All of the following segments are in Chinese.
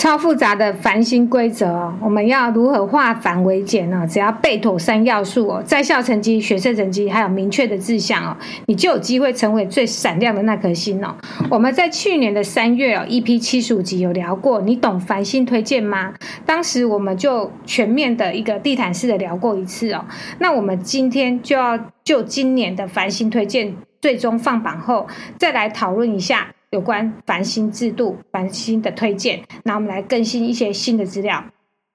超复杂的繁星规则哦，我们要如何化繁为简呢？只要背妥三要素哦，在校成绩、学测成绩，还有明确的志向哦，你就有机会成为最闪亮的那颗星哦。我们在去年的三月哦，EP 七十五集有聊过，你懂繁星推荐吗？当时我们就全面的一个地毯式的聊过一次哦。那我们今天就要就今年的繁星推荐最终放榜后，再来讨论一下。有关繁星制度、繁星的推荐，那我们来更新一些新的资料。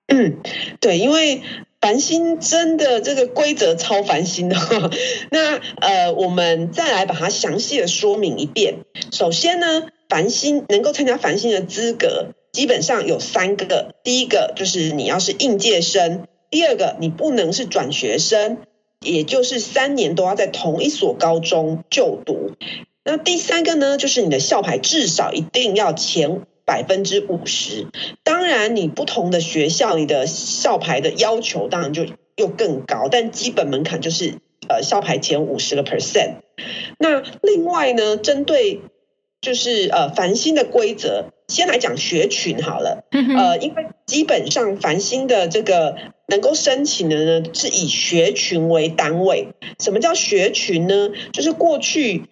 嗯，对，因为繁星真的这个规则超繁星的。那呃，我们再来把它详细的说明一遍。首先呢，繁星能够参加繁星的资格，基本上有三个。第一个就是你要是应届生，第二个你不能是转学生，也就是三年都要在同一所高中就读。那第三个呢，就是你的校牌至少一定要前百分之五十。当然，你不同的学校，你的校牌的要求当然就又更高，但基本门槛就是呃校牌前五十个 percent。那另外呢，针对就是呃繁星的规则，先来讲学群好了。呃，因为基本上繁星的这个能够申请的呢，是以学群为单位。什么叫学群呢？就是过去。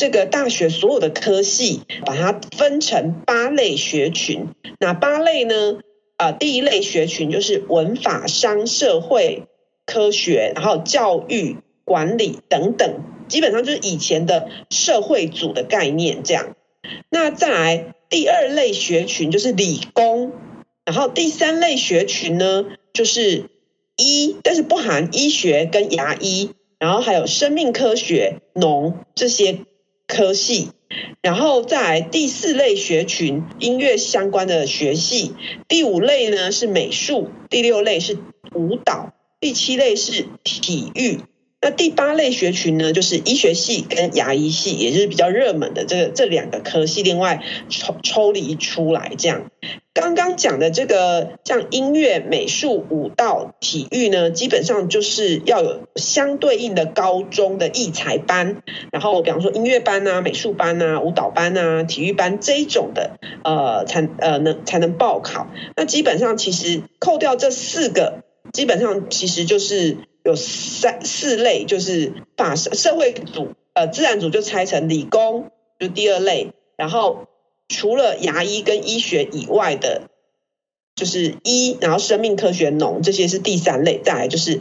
这个大学所有的科系，把它分成八类学群。哪八类呢？啊、第一类学群就是文法、商、社会、科学，然后教育、管理等等，基本上就是以前的社会组的概念这样。那再来第二类学群就是理工，然后第三类学群呢就是医，但是不含医学跟牙医，然后还有生命科学、农这些。科系，然后在第四类学群，音乐相关的学系，第五类呢是美术，第六类是舞蹈，第七类是体育。那第八类学群呢，就是医学系跟牙医系，也就是比较热门的这个这两个科系，另外抽抽离出来这样。刚刚讲的这个像音乐、美术、舞蹈、体育呢，基本上就是要有相对应的高中的艺才班，然后比方说音乐班啊、美术班啊、舞蹈班啊、体育班这一种的，呃，才呃能才能报考。那基本上其实扣掉这四个，基本上其实就是。有三四类，就是把社会组、呃自然组就拆成理工，就第二类，然后除了牙医跟医学以外的，就是医，然后生命科学、农这些是第三类，再来就是。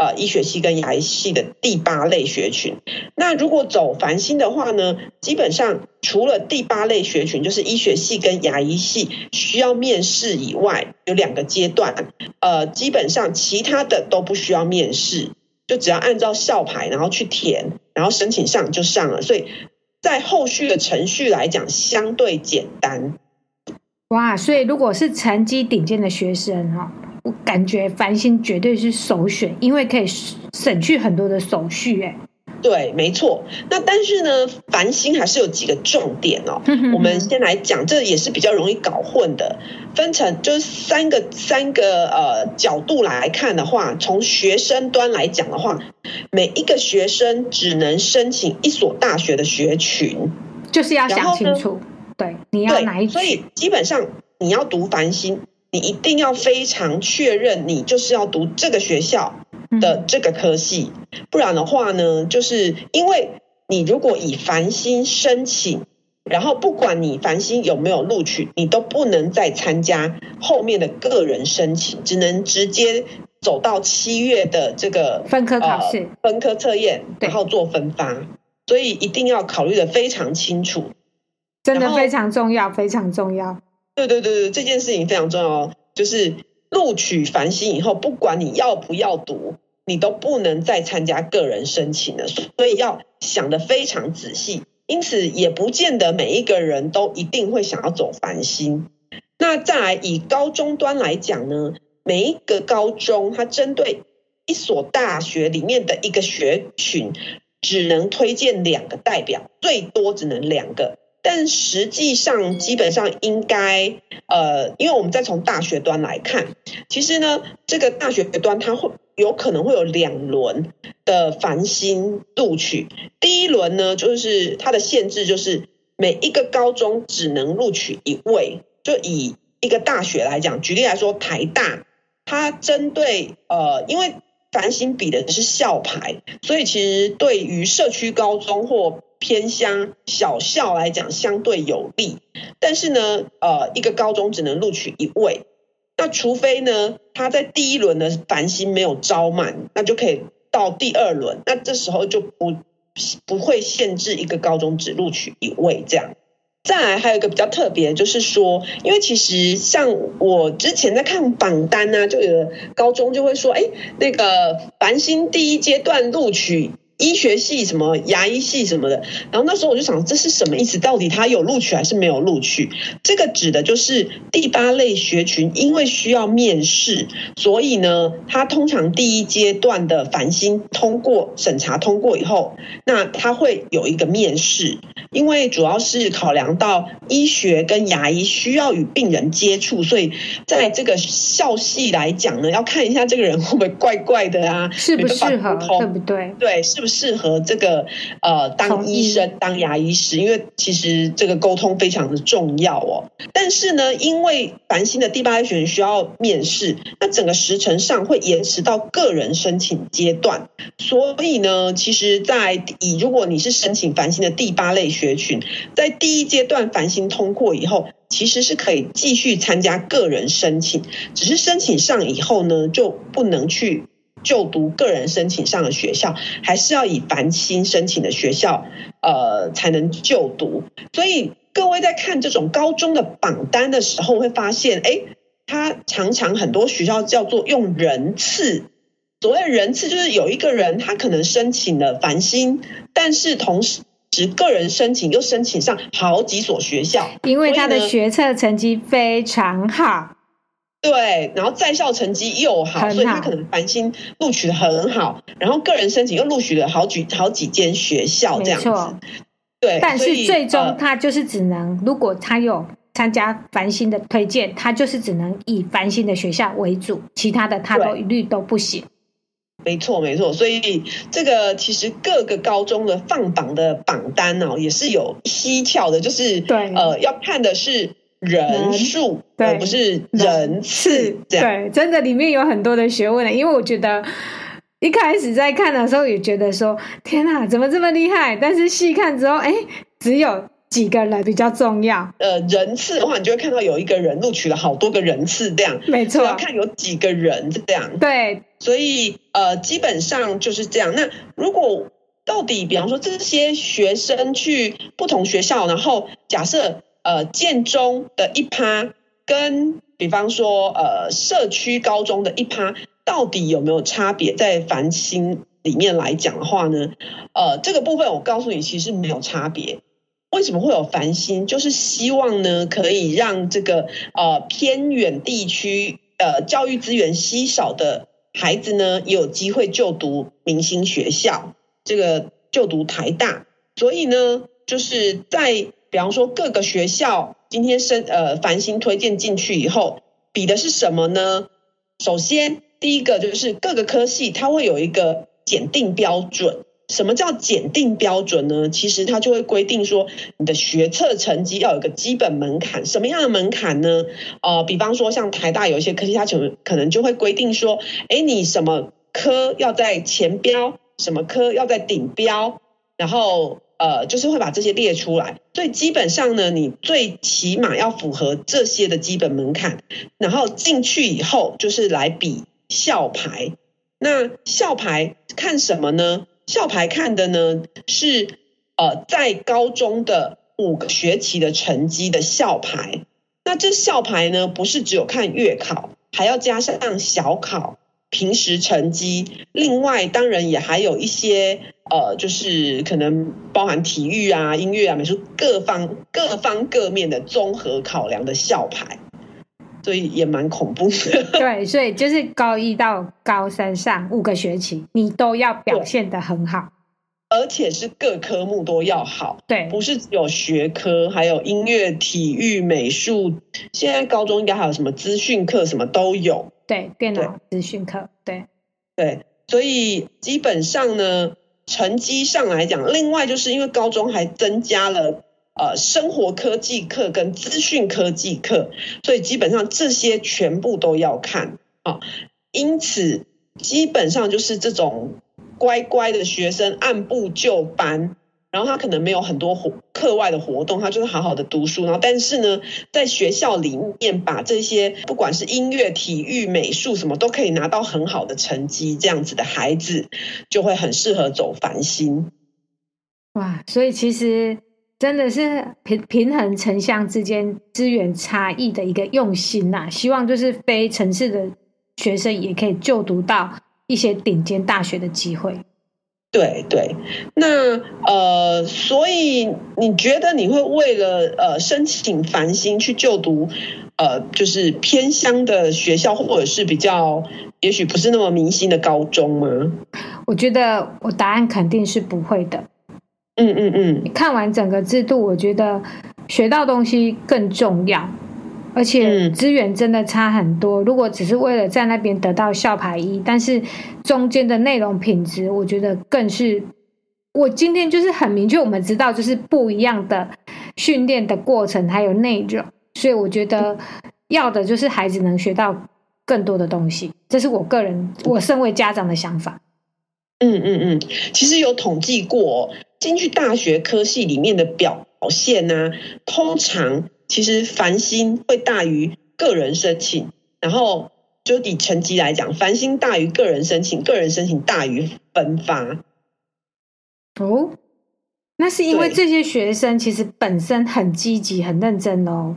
呃，医学系跟牙医系的第八类学群，那如果走繁星的话呢，基本上除了第八类学群，就是医学系跟牙医系需要面试以外，有两个阶段，呃，基本上其他的都不需要面试，就只要按照校牌然后去填，然后申请上就上了，所以在后续的程序来讲相对简单。哇，所以如果是成绩顶尖的学生哈。我感觉繁星绝对是首选，因为可以省去很多的手续。哎，对，没错。那但是呢，繁星还是有几个重点哦。我们先来讲，这也是比较容易搞混的。分成就是三个三个呃角度来看的话，从学生端来讲的话，每一个学生只能申请一所大学的学群，就是要想清楚。对，你要哪一？所以基本上你要读繁星。你一定要非常确认，你就是要读这个学校的这个科系，不然的话呢，就是因为你如果以繁星申请，然后不管你繁星有没有录取，你都不能再参加后面的个人申请，只能直接走到七月的这个分科考试、呃、分科测验，然后做分发，所以一定要考虑的非常清楚，真的非常重要，非常重要。对对对对，这件事情非常重要哦。就是录取繁星以后，不管你要不要读，你都不能再参加个人申请了，所以要想得非常仔细。因此，也不见得每一个人都一定会想要走繁星。那再来以高中端来讲呢，每一个高中它针对一所大学里面的一个学群，只能推荐两个代表，最多只能两个。但实际上，基本上应该，呃，因为我们再从大学端来看，其实呢，这个大学端它会有可能会有两轮的繁星录取。第一轮呢，就是它的限制就是每一个高中只能录取一位。就以一个大学来讲，举例来说，台大它针对呃，因为繁星比的是校牌，所以其实对于社区高中或偏乡小校来讲相对有利。但是呢，呃，一个高中只能录取一位。那除非呢，他在第一轮的繁星没有招满，那就可以到第二轮。那这时候就不不会限制一个高中只录取一位这样。再来还有一个比较特别，就是说，因为其实像我之前在看榜单呢、就有高中就会说，哎，那个繁星第一阶段录取。医学系什么牙医系什么的，然后那时候我就想，这是什么意思？到底他有录取还是没有录取？这个指的就是第八类学群，因为需要面试，所以呢，他通常第一阶段的繁星通过审查通过以后，那他会有一个面试，因为主要是考量到医学跟牙医需要与病人接触，所以在这个校系来讲呢，要看一下这个人会不会怪怪的啊，适不适合，对不对？对，是不是？适合这个呃当医生当牙医师，因为其实这个沟通非常的重要哦。但是呢，因为繁星的第八类学员需要面试，那整个时程上会延迟到个人申请阶段，所以呢，其实，在以如果你是申请繁星的第八类学群，在第一阶段繁星通过以后，其实是可以继续参加个人申请，只是申请上以后呢，就不能去。就读个人申请上的学校，还是要以繁星申请的学校，呃，才能就读。所以各位在看这种高中的榜单的时候，会发现，哎，他常常很多学校叫做用人次。所谓人次，就是有一个人他可能申请了繁星，但是同时个人申请又申请上好几所学校，因为他的学测成绩非常好。对，然后在校成绩又好，好，所以他可能繁星录取的很好，然后个人申请又录取了好几好几间学校这样子。对，但是最终他就是只能，呃、如果他有参加繁星的推荐，他就是只能以繁星的学校为主，其他的他都一律都不行。没错，没错。所以这个其实各个高中的放榜的榜单哦，也是有蹊跷的，就是对，呃，要看的是。人数，而不是人次，对，真的里面有很多的学问的。因为我觉得一开始在看的时候也觉得说，天哪，怎么这么厉害？但是细看之后，哎，只有几个人比较重要。呃，人次的话，你就会看到有一个人录取了好多个人次这样，没错，要看有几个人这样。对，所以呃，基本上就是这样。那如果到底，比方说这些学生去不同学校，然后假设。呃，建中的一趴跟比方说呃社区高中的一趴，到底有没有差别？在繁星里面来讲的话呢，呃，这个部分我告诉你，其实没有差别。为什么会有繁星？就是希望呢，可以让这个呃偏远地区呃教育资源稀少的孩子呢，有机会就读明星学校，这个就读台大。所以呢，就是在。比方说，各个学校今天申呃繁星推荐进去以后，比的是什么呢？首先，第一个就是各个科系它会有一个检定标准。什么叫检定标准呢？其实它就会规定说，你的学测成绩要有个基本门槛。什么样的门槛呢？呃，比方说像台大有一些科系，它就可能就会规定说，哎，你什么科要在前标，什么科要在顶标，然后。呃，就是会把这些列出来，所以基本上呢，你最起码要符合这些的基本门槛，然后进去以后就是来比校牌。那校牌看什么呢？校牌看的呢是呃在高中的五个学期的成绩的校牌。那这校牌呢不是只有看月考，还要加上小考。平时成绩，另外当然也还有一些呃，就是可能包含体育啊、音乐啊、美术各方各方各面的综合考量的校牌，所以也蛮恐怖的。对，所以就是高一到高三上五个学期，你都要表现的很好，而且是各科目都要好。对，不是只有学科，还有音乐、体育、美术。现在高中应该还有什么资讯课，什么都有。对，电脑资讯课，对对，所以基本上呢，成绩上来讲，另外就是因为高中还增加了呃生活科技课跟资讯科技课，所以基本上这些全部都要看啊。因此，基本上就是这种乖乖的学生按部就班。然后他可能没有很多活课外的活动，他就是好好的读书。然后，但是呢，在学校里面把这些不管是音乐、体育、美术什么都可以拿到很好的成绩，这样子的孩子就会很适合走繁星。哇，所以其实真的是平平衡城乡之间资源差异的一个用心呐、希望就是非城市的学生也可以就读到一些顶尖大学的机会。对对，那呃，所以你觉得你会为了呃申请繁星去就读呃，就是偏乡的学校，或者是比较也许不是那么明星的高中吗？我觉得我答案肯定是不会的。嗯嗯嗯，看完整个制度，我觉得学到东西更重要。而且资源真的差很多。如果只是为了在那边得到校牌一，但是中间的内容品质，我觉得更是。我今天就是很明确，我们知道就是不一样的训练的过程还有内容，所以我觉得要的就是孩子能学到更多的东西。这是我个人，我身为家长的想法。嗯嗯嗯，其实有统计过，进去大学科系里面的表现呢、啊，通常。其实繁星会大于个人申请，然后就以成绩来讲，繁星大于个人申请，个人申请大于分发。哦，那是因为这些学生其实本身很积极、很认真哦。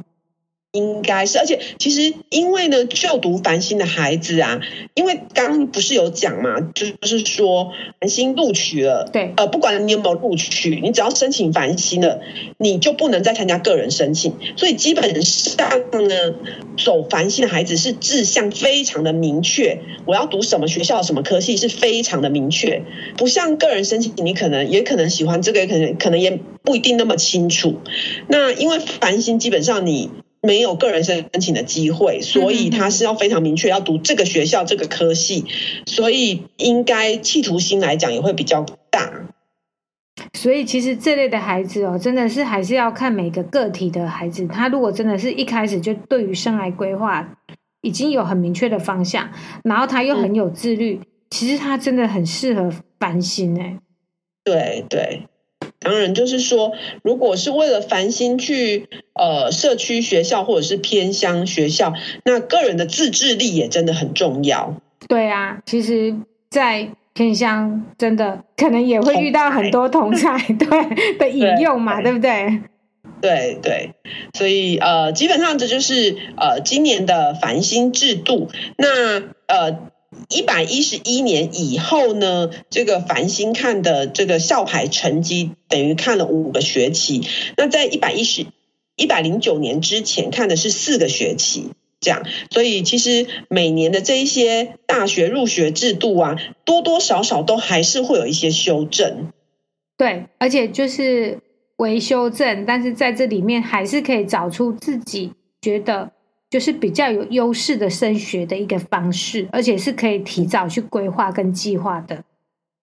应该是，而且其实因为呢，就读繁星的孩子啊，因为刚刚不是有讲嘛，就是说繁星录取了，对，呃，不管你有没有录取，你只要申请繁星了，你就不能再参加个人申请。所以基本上呢，走繁星的孩子是志向非常的明确，我要读什么学校、什么科系是非常的明确，不像个人申请，你可能也可能喜欢这个，也可能可能也不一定那么清楚。那因为繁星基本上你。没有个人申请的机会，所以他是要非常明确要读这个学校这个科系，所以应该企图心来讲也会比较大。所以其实这类的孩子哦，真的是还是要看每个个体的孩子。他如果真的是一开始就对于生涯规划已经有很明确的方向，然后他又很有自律，嗯、其实他真的很适合翻新哎。对对。当然，就是说，如果是为了繁星去呃社区学校或者是偏乡学校，那个人的自制力也真的很重要。对啊，其实，在偏乡真的可能也会遇到很多同侪 对的引诱嘛，对不对？对对，所以呃，基本上这就是呃今年的繁星制度。那呃。一百一十一年以后呢，这个繁星看的这个校牌成绩等于看了五个学期。那在一百一十一百零九年之前看的是四个学期，这样。所以其实每年的这一些大学入学制度啊，多多少少都还是会有一些修正。对，而且就是微修正，但是在这里面还是可以找出自己觉得。就是比较有优势的升学的一个方式，而且是可以提早去规划跟计划的。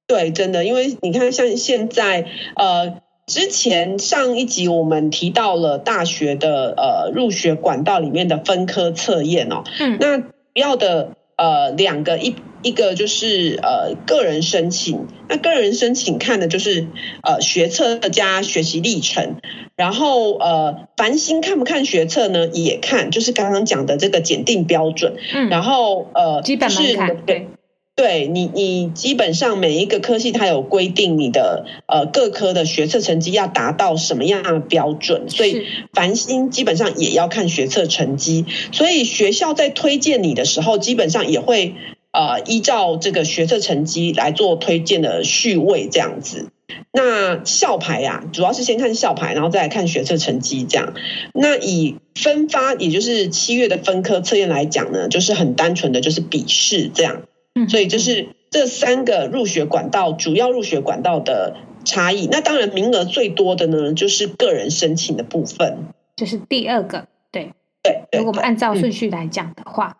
对，真的，因为你看，像现在，呃，之前上一集我们提到了大学的呃入学管道里面的分科测验哦，嗯，那主要的。呃，两个一一个就是呃个人申请，那个人申请看的就是呃学测加学习历程，然后呃繁星看不看学测呢？也看，就是刚刚讲的这个检定标准，嗯，然后呃基本门槛对。对你，你基本上每一个科系它有规定你的呃各科的学测成绩要达到什么样的标准，所以繁星基本上也要看学测成绩，所以学校在推荐你的时候，基本上也会呃依照这个学测成绩来做推荐的序位这样子。那校牌呀、啊，主要是先看校牌，然后再来看学测成绩这样。那以分发，也就是七月的分科测验来讲呢，就是很单纯的就是笔试这样。所以就是这三个入学管道，主要入学管道的差异。那当然，名额最多的呢，就是个人申请的部分，就是第二个。对对，如果我们按照顺序来讲的话，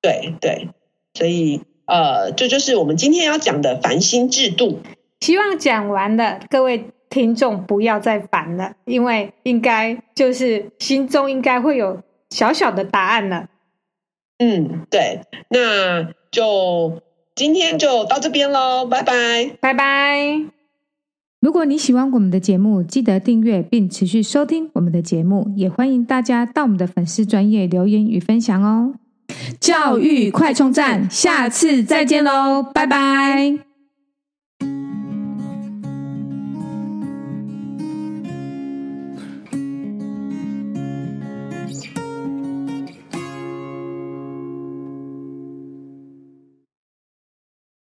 对对。所以呃，这就，是我们今天要讲的繁星制度。希望讲完了，各位听众不要再烦了，因为应该就是心中应该会有小小的答案了。嗯，对，那就今天就到这边喽，拜拜，拜拜。如果你喜欢我们的节目，记得订阅并持续收听我们的节目，也欢迎大家到我们的粉丝专业留言与分享哦。教育快充站，下次再见喽，拜拜。